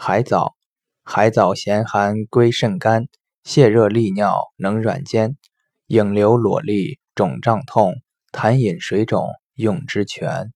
海藻海藻咸寒归肾肝泻热利尿能软坚影流裸利肿胀痛痰饮水肿用之全。